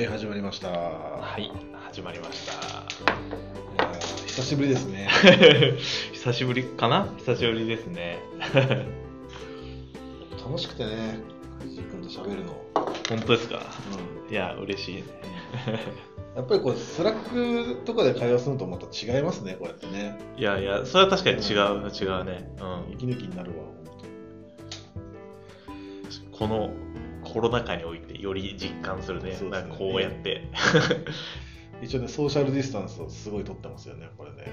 はい、始まりました。いはい、始まりました。久しぶりですね。久しぶりかな？久しぶりですね。楽しくてね、藤井君と喋るの。本当ですか？いや、嬉しいね。やっぱりこう、 Slack とかで会話するのとまた違いますね、こうやってね。いやいや、それは確かに違う、違うね。うん。息抜きになるわ、このコロナ禍においてより実感するね。ねこうやって。一応ね、ソーシャルディスタンスをすごい取ってますよね、これね。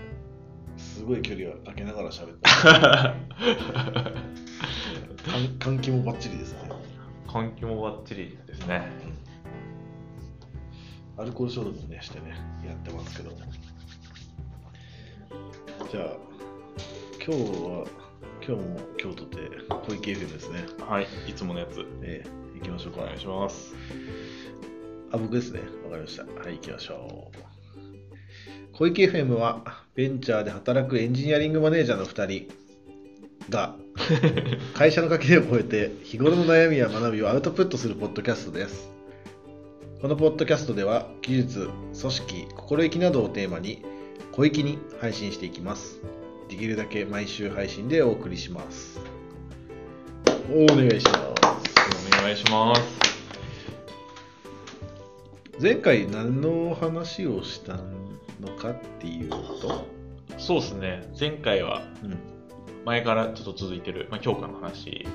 すごい距離を空けながら喋って。換 換気もバッチリですね。換気もバッチリですね。アルコール消毒もね、してね、やってますけど。じゃあ、今日は、今日も京都で小池 FM ですね。はい、いつものやつ。えー、行きましょうか。お願いします。あ、僕ですね。わかりました。はい、行きましょう。小池 FM は、ベンチャーで働くエンジニアリングマネージャーの2人が、会社の垣根を越えて、日頃の悩みや学びをアウトプットするポッドキャストです。このポッドキャストでは、技術、組織、心意気などをテーマに、小粋に配信していきます。できるだけ毎週配信でお送りします。お願いします。お願いします。前回何の話をしたのかっていうと、そうですね。前回はうん、前からちょっと続いてる、まあ、強化の話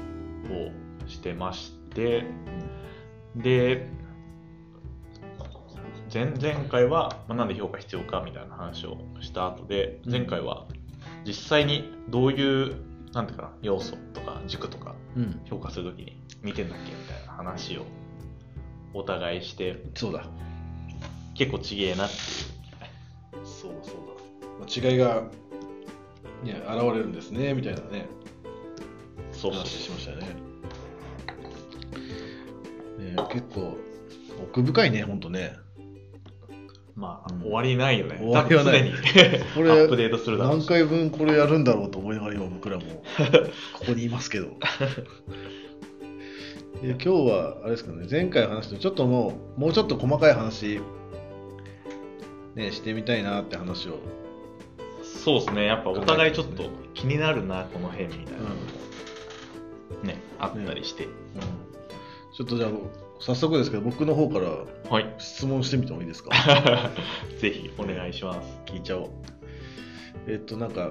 をしてまして、で、前前回は、まあ、なんで評価必要かみたいな話をした後で、うん前回は実際にどういう、なんていうかな、要素とか軸とかうん、評価するときに見てんだっけみたいな話をお互いして、そうだ、結構ちげえなってそうだ、そうだ。違いが、ね、現れるんですね、みたいなね、いう、そう話しましたよね。ね結構、奥深いね、ほんとね。まあ、うん。終わりないよね。終わりはない。に。これアップデートするだろうし。何回分これやるんだろうと思いながら今僕らもここにいますけど。で今日は、あれですかね、前回話したちょっともう、もうちょっと細かい話、ね、してみたいなって話を。そうですね、やっぱお互いちょっと気になるな、この辺みたいなのも。ね、あったりして。ちょっとじゃあ、早速ですけど、僕の方からはい。質問してみてもいいですか？ぜひお願いします。聞いちゃおう。えっと、なんか、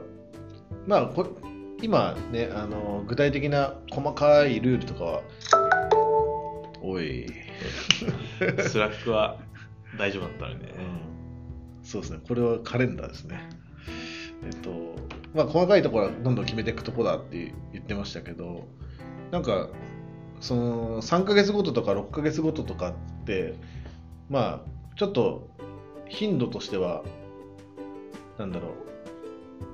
まあ、こ今ね、あの、具体的な細かいルールとかは、おい、Slackは大丈夫だったのでね。そうですね、これはカレンダーですね。えっと、まあ、細かいところはどんどん決めていくとこだって言ってましたけど、なんか、その3ヶ月ごととか6ヶ月ごととかって、まあ、ちょっと頻度としては、なんだろ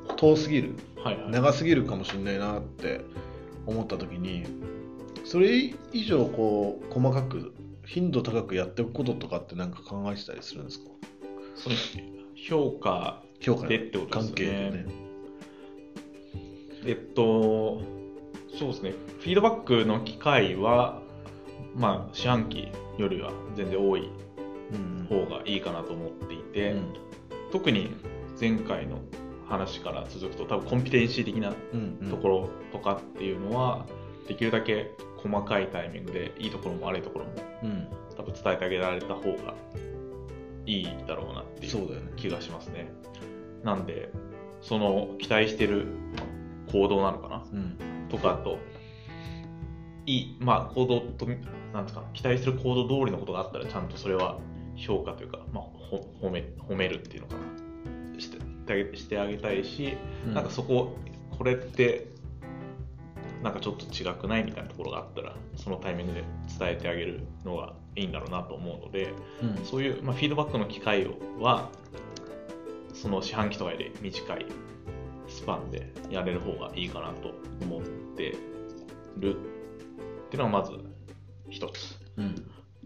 う、遠すぎる、はいはい。長すぎるかもしれないなって思った時に、それ以上、こう、細かく、頻度高くやっておくこととかってなんか考えてたりするんですか？その評価評価でってことですよね関係でね。えっと、そうですね、フィードバックの機会は、まあ、四半期よりは全然多いうん方がいいかなと思っていて、うん。特に前回の話から続くと、多分コンピテンシー的なところとかっていうのは、できるだけ細かいタイミングで、いいところも悪いところも、うん。多分伝えてあげられた方がいいだろうなっていう。気がしますね。なんで、その期待してる行動なのかな。うんとかと、いい、まあ、行動と、なんですか、期待する行動通りのことがあったら、ちゃんとそれは評価というか、まあ、ほ褒め褒めるっていうのかなしてしてあげしてあげたいし、なんかそこ、これって、なんかちょっと違くないみたいなところがあったら、そのタイミングで伝えてあげるのがいいんだろうなと思うので、うん。そういう、まあ、フィードバックの機会をは、その四半期とかより短いスパンでやれる方がいいかなと思ってるっていうのがまず一つ。うん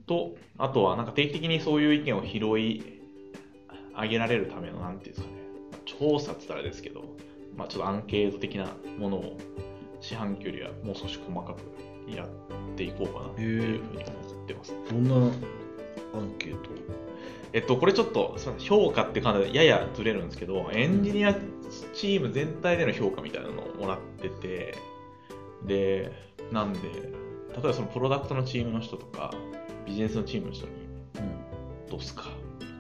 と、あとはなんか定期的にそういう意見を拾い上げられるための、なんていうんですかね、調査って言ったらですけど、まあ、ちょっとアンケート的なものを四半期よりはもう少し細かくやっていこうかなっていうふうに思ってます。どんなアンケート。えっと、これちょっと評価って感じでややずれるんですけど、エンジニアチーム全体での評価みたいなのをもらってて、で、なんで、例えばそのプロダクトのチームの人とか、ビジネスのチームの人に、どうすか、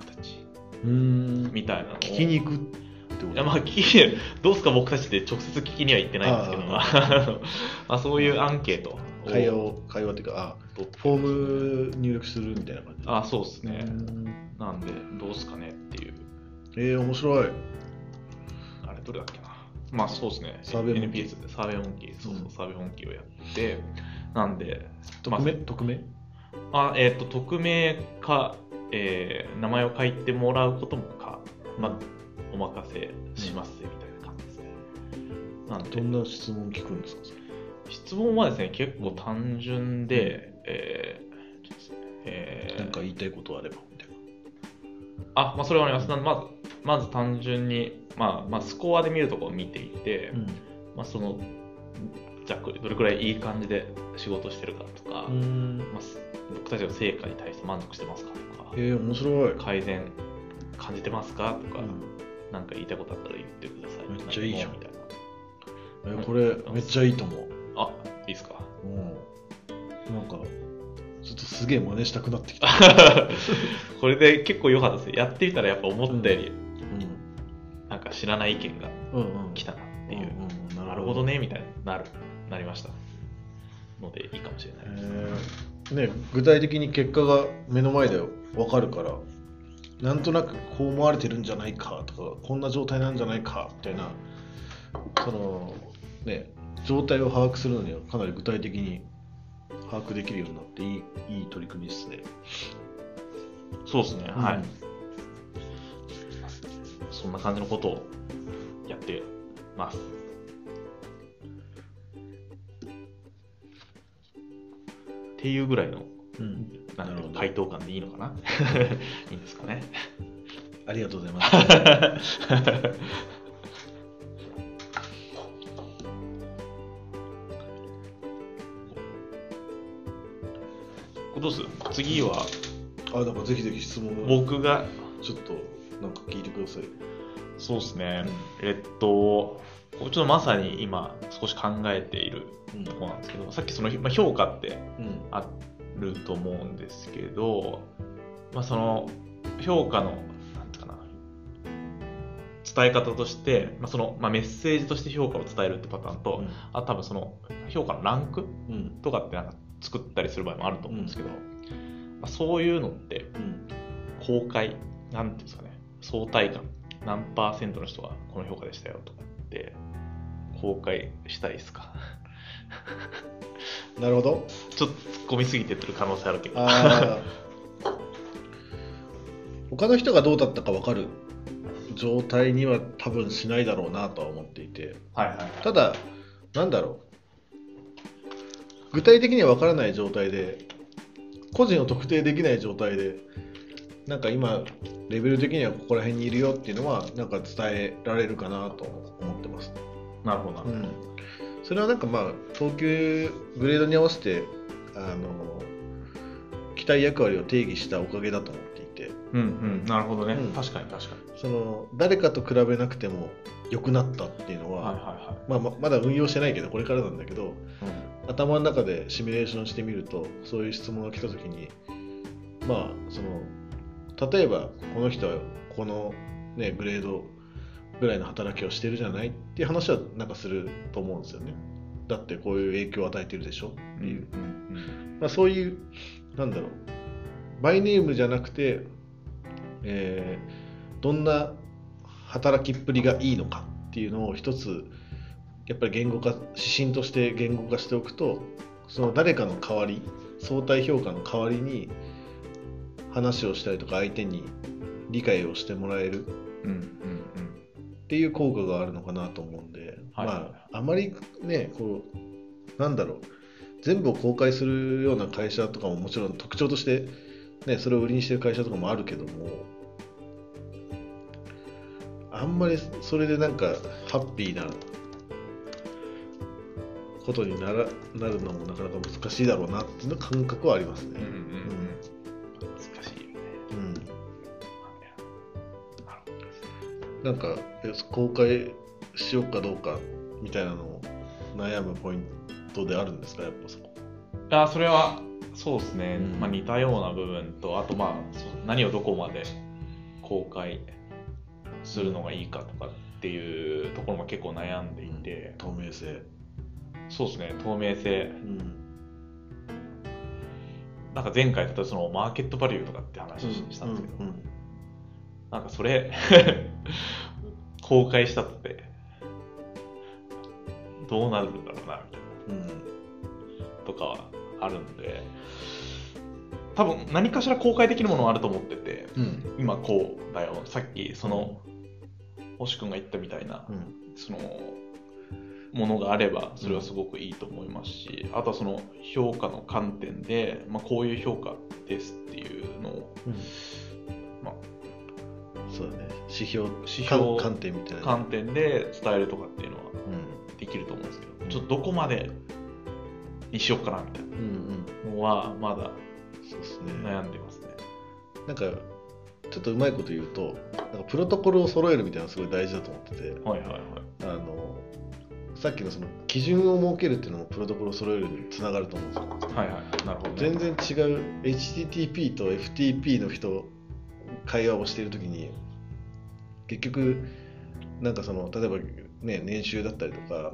僕たち、うん。みたいなのを。聞きに行くってこと？いやまあ、聞きどうすか？僕たちって直接聞きには行ってないんですけど、あ まあ、そういうアンケート。を会話を会話っていうかあフォーム入力するみたいな感じあ、そうですね。う。ん。なんで、どうすかねっていう。えー、面白い。あれ、どれだっけな。まあ、そうですね。サーベイモンキー。NPS でサーベイモンキー、そうそうう、ん。サーベイモンキーをやって、なんで、匿名？匿名？あえっ、と、匿名か、えー名前を書いてもらうこともか、まあ、お任せしますみたいな感じですね。なんで。どんな質問聞くんですかそれ？質問はですね、結構単純で、えーちょっとえー。なんか言いたいことあればみたいな。あ、まあ、それはあります。まず、まず単純に、まあ、まあ、スコアで見るところを見ていて、まあ、その、ざっくりどれくらいいい感じで仕事してるかとか、うん。まあ、す僕たちの成果に対して満足してますかとか、えー、面白い、改善感じてますかとか、うん。なんか言いたいことあったら言ってください。めっちゃいいじゃん。みたいな。えーこれめっちゃいいと思うあ、いいですか。うんなんかちょっとすげえ真似したくなってきた、これで結構良かったですね。やってみたらやっぱ思ったより、うんなんか知らない意見が来たなっていう、うんうんなるほどね、みたいになる、なりました。ので、いいかもしれないです。えーね、具体的に結果が目の前で分かるからなんとなくこう思われてるんじゃないかとかこんな状態なんじゃないかみたいなそのね状態を把握するのにはかなり具体的に把握できるようになっていいいい取り組みですね。そうですね、はい、うんそんな感じのことをやってます。っていうぐらいのうん、なんていう回答感でいいのかな？いいんですかね。ありがとうございます。どうする？次は？あだからぜひぜひ質問。を僕が？ちょっとなんか聞いてください。そうですね、えっと、ちょっとまさに今少し考えているうんところなんですけど、さっきその、まあ、評価ってうん。あると思うんですけど、まあ、その評価の、なんていうかな、伝え方として、まあそのまあ、メッセージとして評価を伝えるってパターンと、あ多分その評価のランクうん。とかってなんか作ったりする場合もあると思うんですけど、まあ、そういうのってうん公開、なんていうんですかね、相対感、何パーセントの人がこの評価でしたよとかって、公開したいですか？なるほど。ちょっと突っ込みすぎてってる可能性あるけど。他の人がどうだったか分かる？状態には多分しないだろうなとは思っていてはいはいはい。ただなんだろう具体的には分からない状態で個人を特定できない状態でなんか今レベル的にはここら辺にいるよっていうのはなんか伝えられるかなと思ってますなるほどな。うん、それはなんかまあ等級グレードに合わせてあの期待役割を定義したおかげだと思っていてうんうん、なるほどね。うん確かに確かに。その誰かと比べなくても良くなったっていうのは、はいはまあ、ままだ運用してないけどこれからなんだけどいはい。頭の中でシミュレーションしてみるとそういう質問が来た時にまあその例えばこの人はこの、ね、グレードぐらいの働きをしてるじゃないっていう話はなんかすると思うんですよね。だってこういう影響を与えてるでしょっていう、うん。まあ、そういうなんだろう。バイネームじゃなくて、えーどんな働きっぷりがいいのかっていうのを一つやっぱり言語化指針として言語化しておくとその誰かの代わり相対評価の代わりに話をしたりとか相手に理解をしてもらえるっていう効果があるのかなと思うんで、はい。まああまりねこうなんだろう全部を公開するような会社とかももちろん特徴として、ね、それを売りにしてる会社とかもあるけどもあんまりそれでなんかハッピーなことにならなるのもなかなか難しいだろうなっていう感覚はありますね。うん、難しいよね。うん、なんか公開しようかどうかみたいなのを悩むポイントであるんですかやっぱそこ。あそれはそうですね、うん、まあ、似たような部分とあとまあ何をどこまで公開するのがいいかとかっていうところも結構悩んでいて、透明性。そうですね透明性。うん。なんか前回例えばそのマーケットバリューとかって話をしたんですけど、うんなんかそれ 公開したってどうなるんだろうなみたいなうんとかはあるんで。多分何かしら公開できるものはあると思っててうん。今こうだよ。さっきその星君が言ったみたいなうん。そのものがあればそれはすごくいいと思いますしあとはその評価の観点で、まあ、こういう評価ですっていうのをまあそうだね。指標指標観観点みたいな。観点で伝えるとかっていうのはうん。できると思うんですけどちょっとどこまでにしようかなみたいうんうん。なのはまだそうですね。悩んでますね。なんかっとうまいこと言うとなんかプロトコルを揃えるみたいなのすごい大事だと思っててはいはいはい。あのさっきのその基準を設けるっていうのもプロトコルを揃えるにつながると思うんですよはいはい。なるほど、ね。全然違う HTTP と FTP の人会話をしているときに結局なんかその例えば、ね、年収だったりとか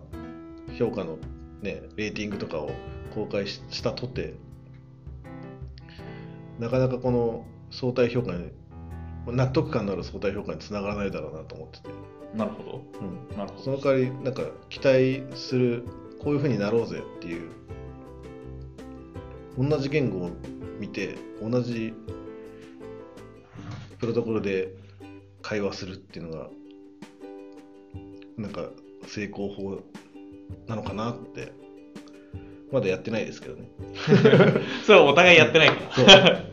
評価の、ね、レーティングとかを公開ししたとてなかなかこの相対評価に納得感のある相対評価につながらないだろうなと思ってて、なるほど。うん、なるほど。その代わりなんか期待するこういうふうになろうぜっていう同じ言語を見て同じプロトコルで会話するっていうのがなんか成功法なのかなってまだやってないですけどね それはお互いやってないかそうら。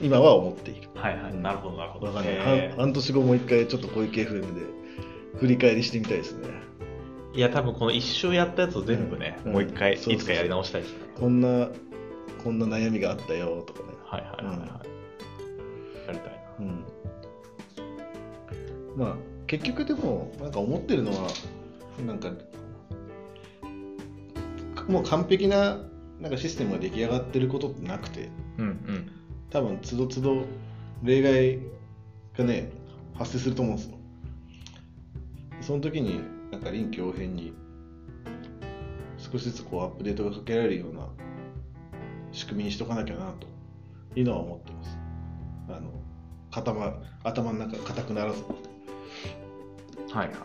今は思っているはいはい。なるほどなるほど。わかんない、え半半年後もう一回ちょっと小池 FM で振り返りしてみたいですねーいや、多分この一周やったやつを全部ね、うんもう一回うそうそうつかやり直したいですね。こんなこんな悩みがあったよとかねはいはいはいはい。やりたいな。うんまあ結局でもなんか思ってるのはなんかもう完璧ななんかシステムが出来上がってることってなくてうんうん。多分つどつど例外がね発生すると思うんですよ。その時になんか臨機応変に少しずつこうアップデートがかけられるような仕組みにしとかなきゃなというのは思ってます。あの頭頭の中硬くならず。はいはい。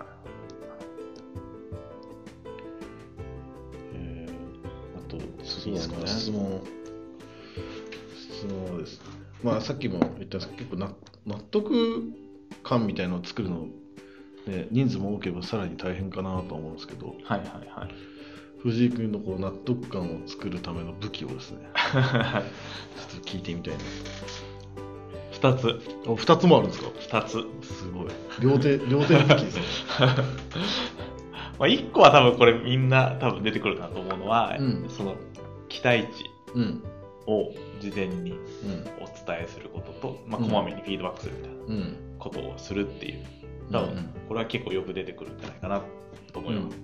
えーあといいですかね。質問質問はですね。まあさっきも言ったんですけど結構な納得感みたいのを作るの、ね、人数も多ければさらに大変かなと思うんですけどはいはいはい。藤井君のこう納得感を作るための武器をですね ちょっと聞いてみたいな。二つ。あ2つもあるんですか？二つ。すごい。両手両手の武器ですね。まあ、一個は多分これみんな多分出てくるかなと思うのは、うん。その期待値。うんを事前にうんお伝えすることと、まあ、うん。こまめにフィードバックするみたいなうん。ことをするっていう、多分うんこれは結構よく出てくるんじゃないかなと思います。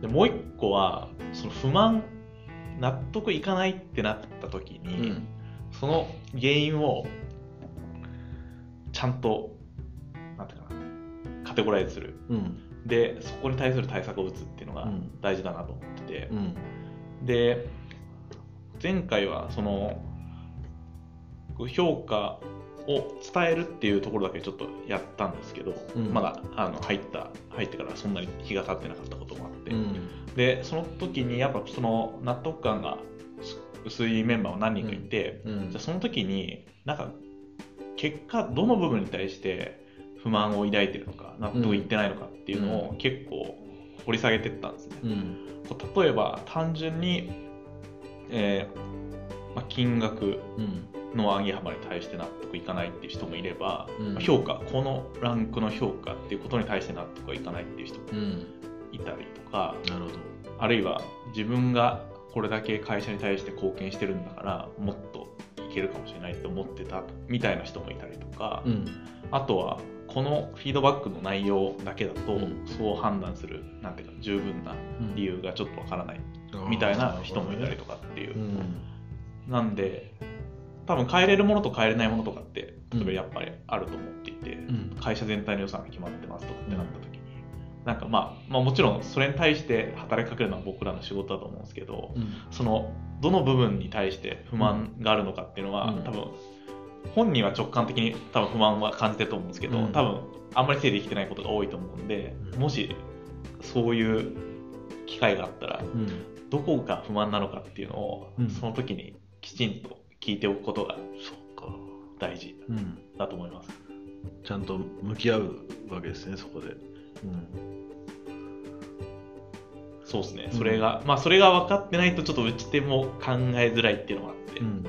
でもう一個は、その不満、納得いかないってなった時うん。に、その原因をちゃんと、なんていうかな、カテゴライズする。うん。で、そこに対する対策を打つっていうのがうん。大事だなと思ってて、うん。で、前回はその評価を伝えるっていうところだけちょっとやったんですけど、うん。まだあの入った入ってからそんなに日が経ってなかったこともあって、うん。でその時にやっぱその納得感が薄いメンバーも何人かいて、うん。じゃあその時になんか結果どの部分に対して不満を抱いてるのか納得いってないのかっていうのを結構掘り下げてったんですね。例えば単純に、えーまあ、金額うんの上げ幅に対して納得いかないっていう人もいれば、うん。まあ評価このランクの評価っていうことに対して納得いかないっていう人もうん。いたりとかなるほど。あるいは自分がこれだけ会社に対して貢献してるんだからもっといけるかもしれないって思ってたみたいな人もいたりとか、うん。あとはこのフィードバックの内容だけだと、うん。そう判断するなんていうか十分な理由がちょっとわからないみたいな人もいたりとかっていう。う、ん。なんで多分変えれるものと変えれないものとかってうん。例えばやっぱりあると思っていて、うん。会社全体の予算が決まってますとかってなった時に、なんかまあ、まあもちろんそれに対して働きかけるのは僕らの仕事だと思うんですけど、うん。そのどの部分に対して不満があるのかっていうのは、うん。多分本人は直感的に多分不満は感じてると思うんですけど、うん。多分あんまり整理できてないことが多いと思うんで、うん。もしそういう機会があったらうんどこが不満なのかっていうのを、うん。その時にきちんと聞いておくことがそうか、大事うん、だと思います。ちゃんと向き合うわけですねそこで、うん。そうですね、うん。それが、まあそれが分かってないとちょっと打ち手も考えづらいっていうのがあって、うん。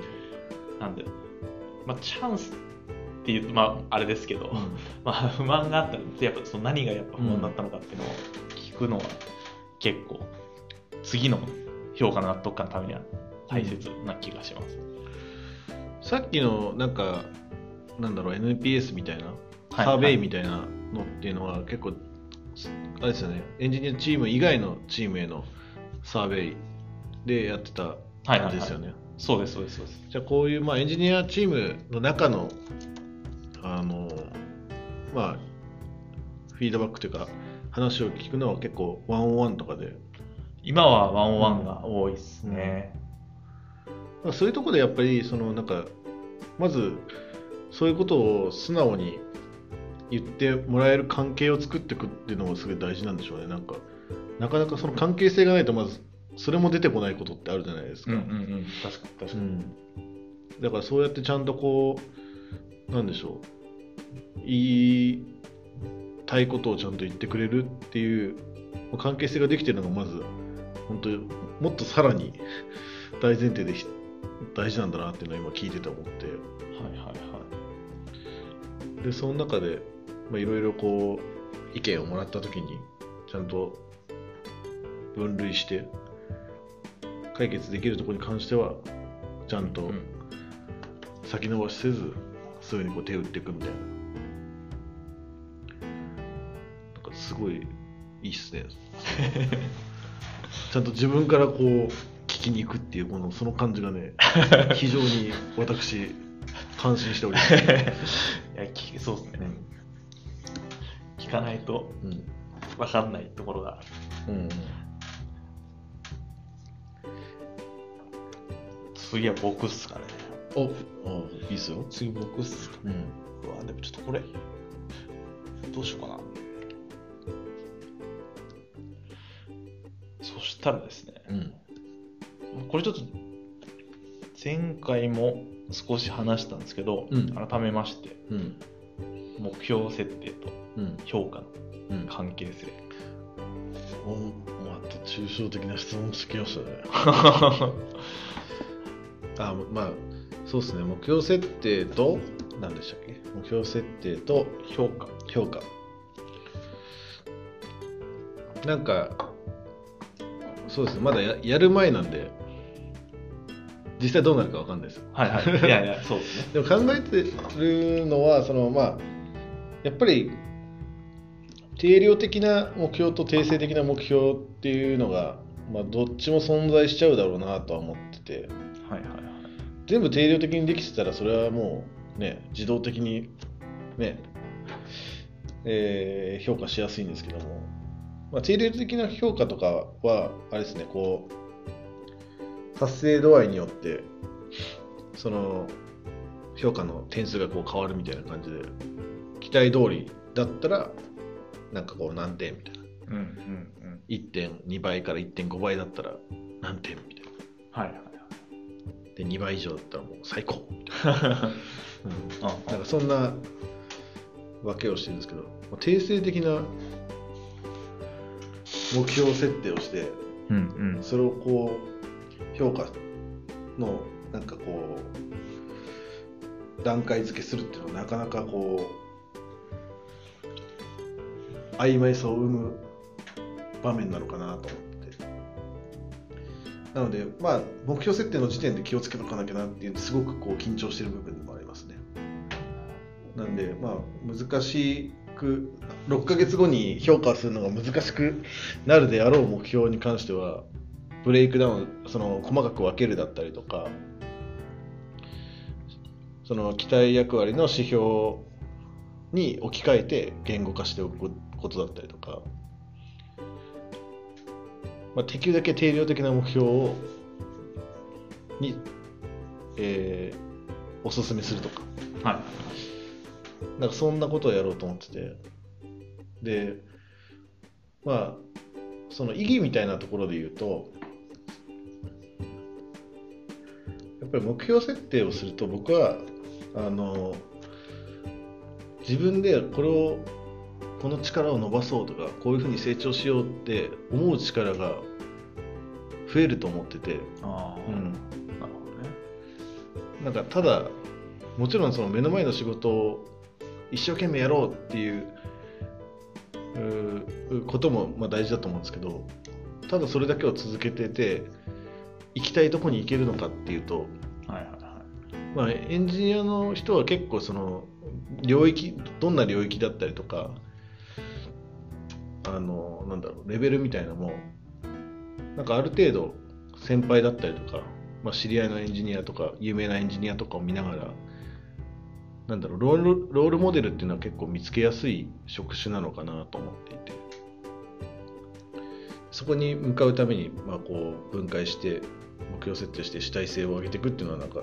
なんで、まあチャンスっていうと、まああれですけど、うん。まあ不満があったら、やっぱその何がやっぱ不満だったのかっていうのを聞くのは結構、次の評価の納得感のためには大切な気がします。さっきのなんかなんだろう NPS みたいなはいサーベイみたいなのっていうのは結構あれですよねエンジニアチーム以外のチームへのサーベイでやってたはいはいはい感じですよね、そうです、そうです、そうです。じゃあこういう、まあ、エンジニアチームの中のあのまあフィードバックというか話を聞くのは結構ワンオンワンとかで今はワンワンが多いですね。まあそういうところでやっぱりそのなんかまずそういうことを素直に言ってもらえる関係を作っていくっていうのがすごい大事なんでしょうね。なんかなかなかその関係性がないとまずそれも出てこないことってあるじゃないですか、うんうんうん、確かに確かに。うん。だからそうやってちゃんとこうなんでしょう。言いたいことをちゃんと言ってくれるっていうまあ関係性ができてるのがまず本当にもっとさらに大前提でひ大事なんだなっていうのを今聞いてて思って。はいはいはい。でその中でまあいろいろこう意見をもらった時にちゃんと分類して解決できるところに関してはちゃんと、うん。先延ばしせずすぐにこう手を打っていくみたいな。なんかすごいいいっすね ちゃんと自分からこう聞きに行くっていうこのその感じがね 非常に私感心しております、いや聞そうですね、聞かないとうん分かんないところがうん次は僕っすかね。おあいいっすよ、次僕っすか。うん、うわでもちょっとこれどうしようかなしたらですねうん。これちょっと前回も少し話したんですけど、うん。改めましてうん。目標設定とうん。評価のうん。関係性。おまた抽象的な質問してきましたね。あまあそうですね。目標設定と何でしたっけ？目標設定と評価。評価。なんかそうですね。まだややる前なんで実際どうなるかわかんないです。よはいはい。いやいやそうですね。でも考えてるのはそのまあやっぱり定量的な目標と定性的な目標っていうのが、まあ、どっちも存在しちゃうだろうなとは思ってて。はいはいはい。全部定量的にできてたらそれはもうね自動的にね、えー評価しやすいんですけども、まあ、定量的な評価とかはあれですねこう達成度合いによってその評価の点数がこう変わるみたいな感じで期待通りだったらなんかこう何点みたいな。うんうんうん。1.2倍から1.5倍だったら何点みたいな。はいはいはい。で2倍以上だったらもう最高。みたいな、うん。あなんかそんな分けをしてるんですけど、まあ定性的な目標設定をして、うんうんそれをこう、評価の、なんかこう、段階付けするっていうのはなかなかこう、曖昧さを生む場面なのかなと思って。なので、まあ、目標設定の時点で気をつけとかなきゃなっていう、すごくこう緊張してる部分でもありますね。なんで、まあ、難しいく6ヶ月後に評価するのが難しくなるであろう目標に関してはブレイクダウンその細かく分けるだったりとかその期待役割の指標に置き換えて言語化しておくことだったりとか、まあ、できるだけ定量的な目標をに、えーおすすめするとかはい。なんかそんなことをやろうと思ってて。でまあその意義みたいなところで言うとやっぱり目標設定をすると僕はあの自分でこれをこの力を伸ばそうとかこういうふうに成長しようって思う力が増えると思ってて、ああ、うん、なるほどね。なんかただもちろんその目の前の仕事を一生懸命やろうっていうこともまあ大事だと思うんですけどただそれだけを続けてて行きたいとこに行けるのかっていうと、はいはいはい。まあ、エンジニアの人は結構その領域どんな領域だったりとかあのなんだろうレベルみたいなのもなんかある程度先輩だったりとか、まあ、知り合いのエンジニアとか有名なエンジニアとかを見ながらなんだろうロールロールモデルっていうのは結構見つけやすい職種なのかなと思っていてそこに向かうために、まあ、こう分解して目標設定して主体性を上げていくっていうのはなんか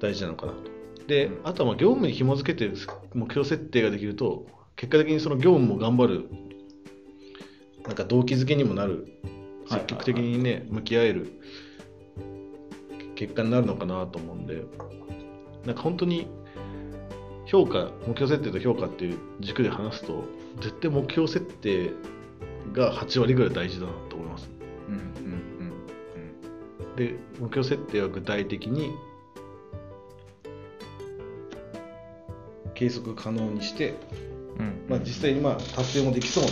大事なのかなと。で、あとはまあ業務に紐づけて目標設定ができると、結果的にその業務も頑張る、なんか動機づけにもなる、積極的にね、向き合える結果になるのかなと思うんで、なんか本当に評価、目標設定と評価っていう軸で話すと、絶対目標設定が8割ぐらい大事だなと思います。うんうんうんで目標設定は具体的に計測可能にして、うん。うん。まあ、実際にまあ達成もできそう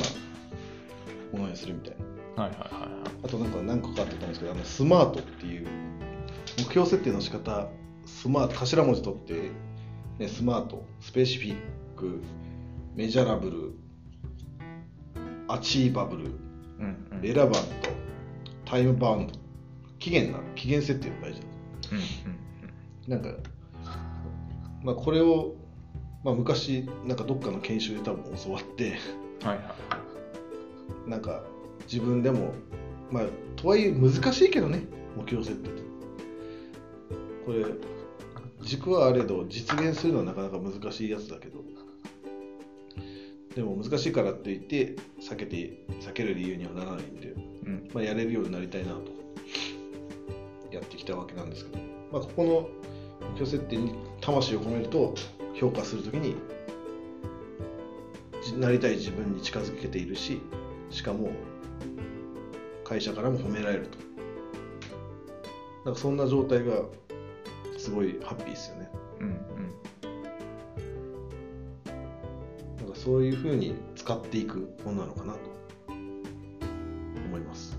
なものにするみたいなはいはいはいはい。あとなんか何個かあってたんですけどあのスマートっていう目標設定の仕方スマート頭文字取って、ね、スマートスペシフィックメジャラブルアチーバブルうんうん。レラバントタイムバウンド期限な期限設定が大事だうんうんなんか、まあ、これを、まあ、昔なんかどっかの研修で多分教わってうん。はいはい。なんか自分でもまあとはいえ難しいけどね目標設定ってこれ軸はあれど実現するのはなかなか難しいやつだけど。でも難しいからって言って避けて避ける理由にはならないんで、うん。まあ、やれるようになりたいなと。やってきたわけなんですけど、まあ、ここの目標設定に魂を込めると評価するときにじなりたい自分に近づけているししかも会社からも褒められると。なんかそんな状態がすごいハッピーですよね。うんうん。なんかそういうふうに使っていくものなのかなと。思います。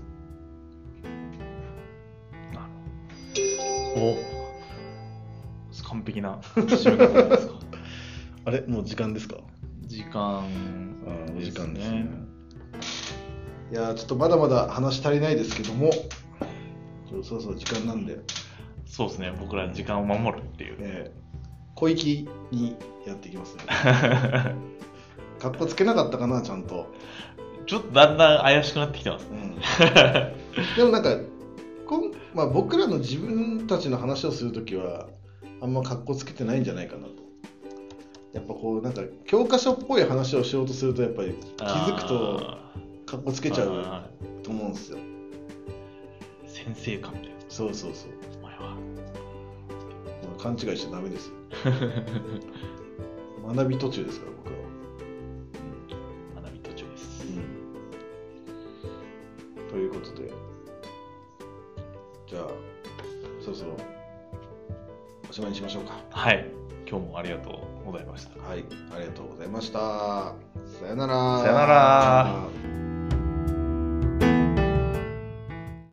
なるほど。お。完璧な。あれ？もう時間ですか？時間あーお時間ですね。ね。いやーちょっとまだまだ話足りないですけども、そろそろ時間なんで、そうですね。僕ら時間を守るっていう。えー小粋にやっていきますね。かっこつけなかったかな、ちゃんと。ちょっとだんだん怪しくなってきてますうね。ん、でもなんかこん、まあ、僕らの自分たちの話をするときは、あんまかっこつけてないんじゃないかなと。やっぱこう、なんか教科書っぽい話をしようとすると、やっぱり気づくとあかっこつーけちゃうあと思うんですよ。ー先生かみたいな。そうそうそう。勘違いしちゃダメですよ。学び途中ですから、僕らは。学び途中です。ということで、じゃあ、そろそろおしまいにしましょうか。はい。今日もありがとうございました。はい、ありがとうございました。さよなら。さよなら。